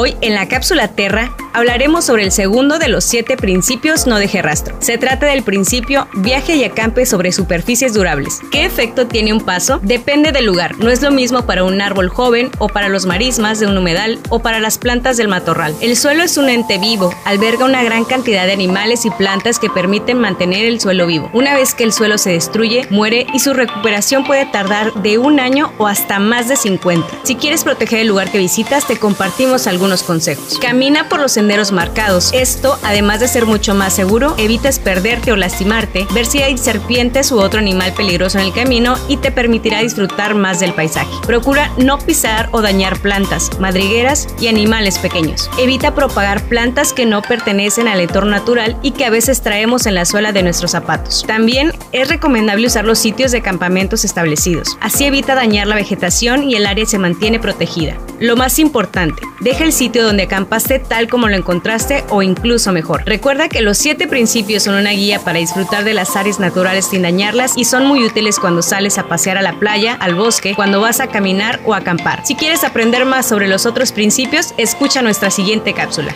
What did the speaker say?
Hoy en la cápsula Terra hablaremos sobre el segundo de los siete principios no deje rastro. Se trata del principio viaje y acampe sobre superficies durables. ¿Qué efecto tiene un paso? Depende del lugar. No es lo mismo para un árbol joven o para los marismas de un humedal o para las plantas del matorral. El suelo es un ente vivo, alberga una gran cantidad de animales y plantas que permiten mantener el suelo vivo. Una vez que el suelo se destruye, muere y su recuperación puede tardar de un año o hasta más de 50. Si quieres proteger el lugar que visitas, te compartimos algunos consejos. Camina por los senderos marcados. Esto, además de ser mucho más seguro, evitas perderte o lastimarte, ver si hay serpientes u otro animal peligroso en el camino y te permitirá disfrutar más del paisaje. Procura no pisar o dañar plantas, madrigueras y animales pequeños. Evita propagar plantas que no pertenecen al entorno natural y que a veces traemos en la suela de nuestros zapatos. También es recomendable usar los sitios de campamentos establecidos. Así evita dañar la vegetación y el área se mantiene protegida. Lo más importante, deja el sitio donde acampaste tal como lo encontraste o incluso mejor. Recuerda que los siete principios son una guía para disfrutar de las áreas naturales sin dañarlas y son muy útiles cuando sales a pasear a la playa, al bosque, cuando vas a caminar o acampar. Si quieres aprender más sobre los otros principios, escucha nuestra siguiente cápsula.